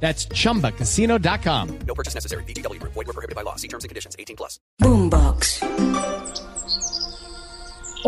That's chumbacasino.com. No purchase necessary. BGW. Void were prohibited by law. See terms and conditions. 18 plus. Boombox.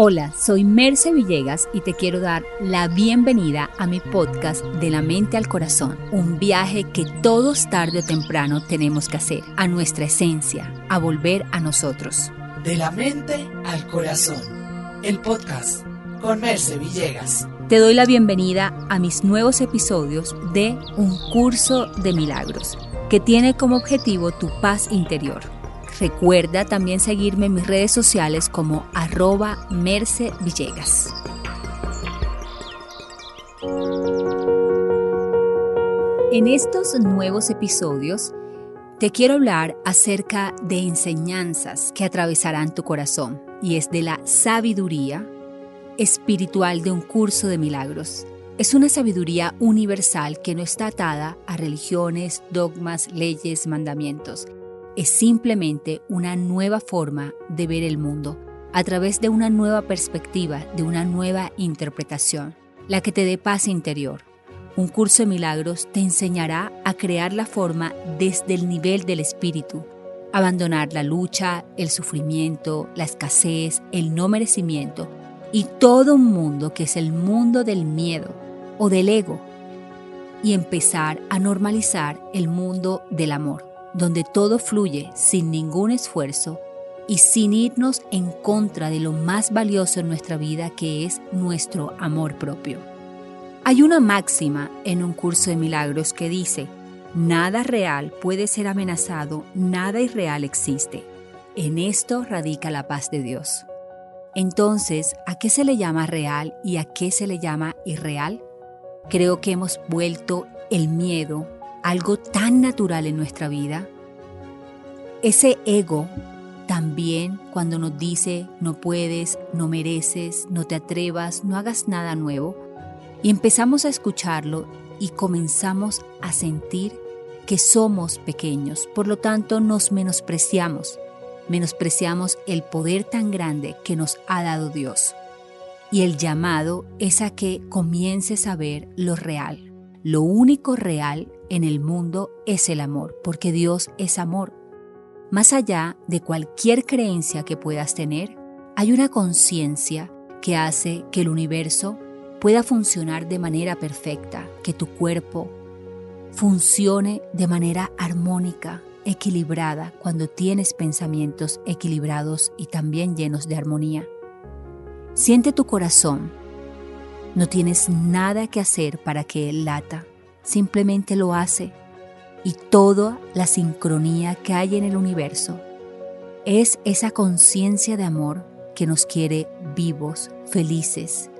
Hola, soy Merce Villegas y te quiero dar la bienvenida a mi podcast De la mente al corazón, un viaje que todos tarde o temprano tenemos que hacer, a nuestra esencia, a volver a nosotros. De la mente al corazón. El podcast con Merce Villegas. Te doy la bienvenida a mis nuevos episodios de Un Curso de Milagros, que tiene como objetivo tu paz interior. Recuerda también seguirme en mis redes sociales como arroba Merce. En estos nuevos episodios te quiero hablar acerca de enseñanzas que atravesarán tu corazón y es de la sabiduría espiritual de un curso de milagros. Es una sabiduría universal que no está atada a religiones, dogmas, leyes, mandamientos. Es simplemente una nueva forma de ver el mundo, a través de una nueva perspectiva, de una nueva interpretación, la que te dé paz interior. Un curso de milagros te enseñará a crear la forma desde el nivel del espíritu, abandonar la lucha, el sufrimiento, la escasez, el no merecimiento, y todo un mundo que es el mundo del miedo o del ego y empezar a normalizar el mundo del amor, donde todo fluye sin ningún esfuerzo y sin irnos en contra de lo más valioso en nuestra vida que es nuestro amor propio. Hay una máxima en un curso de milagros que dice, nada real puede ser amenazado, nada irreal existe. En esto radica la paz de Dios. Entonces, ¿a qué se le llama real y a qué se le llama irreal? Creo que hemos vuelto el miedo algo tan natural en nuestra vida. Ese ego también cuando nos dice no puedes, no mereces, no te atrevas, no hagas nada nuevo, y empezamos a escucharlo y comenzamos a sentir que somos pequeños, por lo tanto nos menospreciamos menospreciamos el poder tan grande que nos ha dado Dios. Y el llamado es a que comiences a ver lo real. Lo único real en el mundo es el amor, porque Dios es amor. Más allá de cualquier creencia que puedas tener, hay una conciencia que hace que el universo pueda funcionar de manera perfecta, que tu cuerpo funcione de manera armónica, equilibrada cuando tienes pensamientos equilibrados y también llenos de armonía. Siente tu corazón. No tienes nada que hacer para que él lata, simplemente lo hace. Y toda la sincronía que hay en el universo es esa conciencia de amor que nos quiere vivos, felices,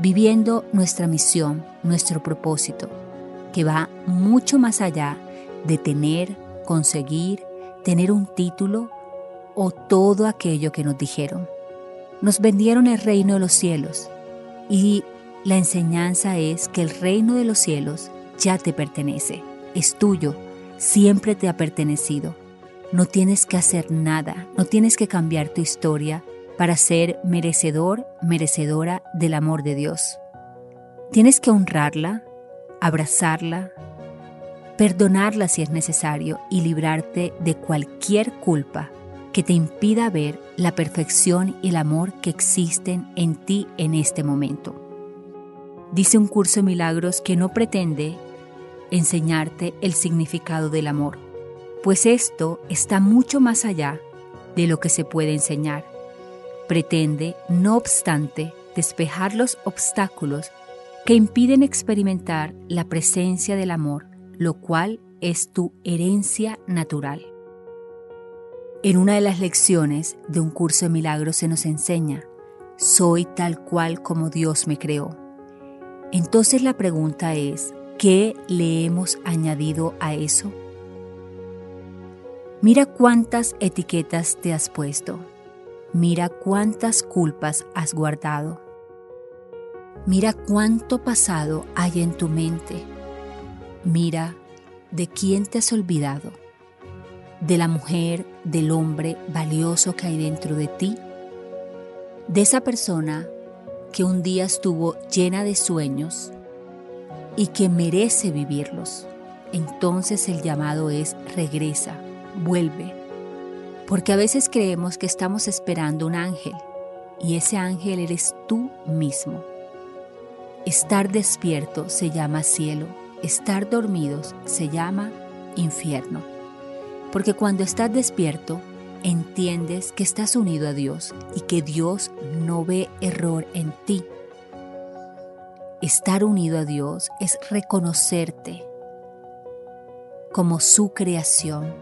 viviendo nuestra misión, nuestro propósito, que va mucho más allá de tener, conseguir, tener un título o todo aquello que nos dijeron. Nos vendieron el reino de los cielos y la enseñanza es que el reino de los cielos ya te pertenece, es tuyo, siempre te ha pertenecido. No tienes que hacer nada, no tienes que cambiar tu historia para ser merecedor, merecedora del amor de Dios. Tienes que honrarla, abrazarla, perdonarla si es necesario y librarte de cualquier culpa que te impida ver la perfección y el amor que existen en ti en este momento. Dice un curso de milagros que no pretende enseñarte el significado del amor, pues esto está mucho más allá de lo que se puede enseñar. Pretende, no obstante, despejar los obstáculos que impiden experimentar la presencia del amor lo cual es tu herencia natural. En una de las lecciones de un curso de milagros se nos enseña, soy tal cual como Dios me creó. Entonces la pregunta es, ¿qué le hemos añadido a eso? Mira cuántas etiquetas te has puesto. Mira cuántas culpas has guardado. Mira cuánto pasado hay en tu mente. Mira de quién te has olvidado. De la mujer, del hombre valioso que hay dentro de ti. De esa persona que un día estuvo llena de sueños y que merece vivirlos. Entonces el llamado es regresa, vuelve. Porque a veces creemos que estamos esperando un ángel y ese ángel eres tú mismo. Estar despierto se llama cielo, estar dormidos se llama infierno. Porque cuando estás despierto, entiendes que estás unido a Dios y que Dios no ve error en ti. Estar unido a Dios es reconocerte como su creación.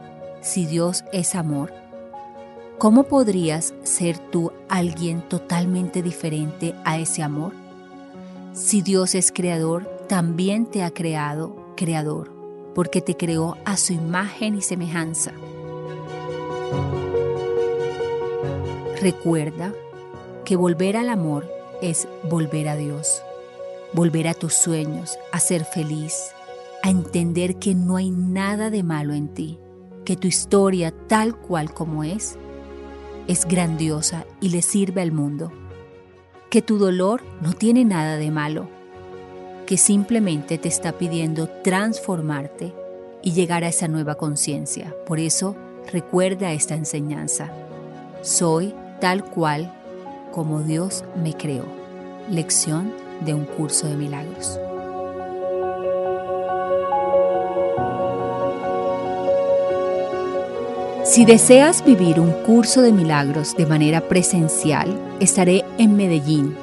Si Dios es amor, ¿cómo podrías ser tú alguien totalmente diferente a ese amor? Si Dios es creador, también te ha creado creador, porque te creó a su imagen y semejanza. Recuerda que volver al amor es volver a Dios, volver a tus sueños, a ser feliz, a entender que no hay nada de malo en ti, que tu historia tal cual como es, es grandiosa y le sirve al mundo, que tu dolor no tiene nada de malo, que simplemente te está pidiendo transformarte y llegar a esa nueva conciencia. Por eso, recuerda esta enseñanza. Soy tal cual como Dios me creó. Lección de un curso de milagros. Si deseas vivir un curso de milagros de manera presencial, estaré en Medellín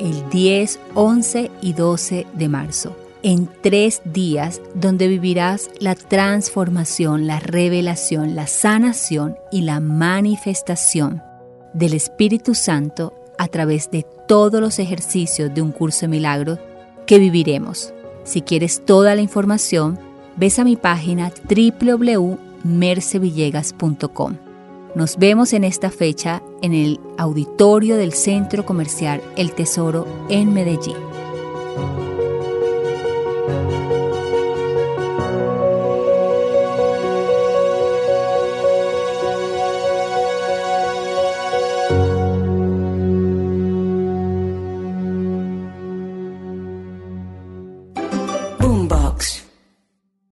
el 10, 11 y 12 de marzo, en tres días donde vivirás la transformación, la revelación, la sanación y la manifestación del Espíritu Santo a través de todos los ejercicios de un curso de milagros que viviremos. Si quieres toda la información, ves a mi página www.mercevillegas.com. Nos vemos en esta fecha en el auditorio del Centro Comercial El Tesoro en Medellín.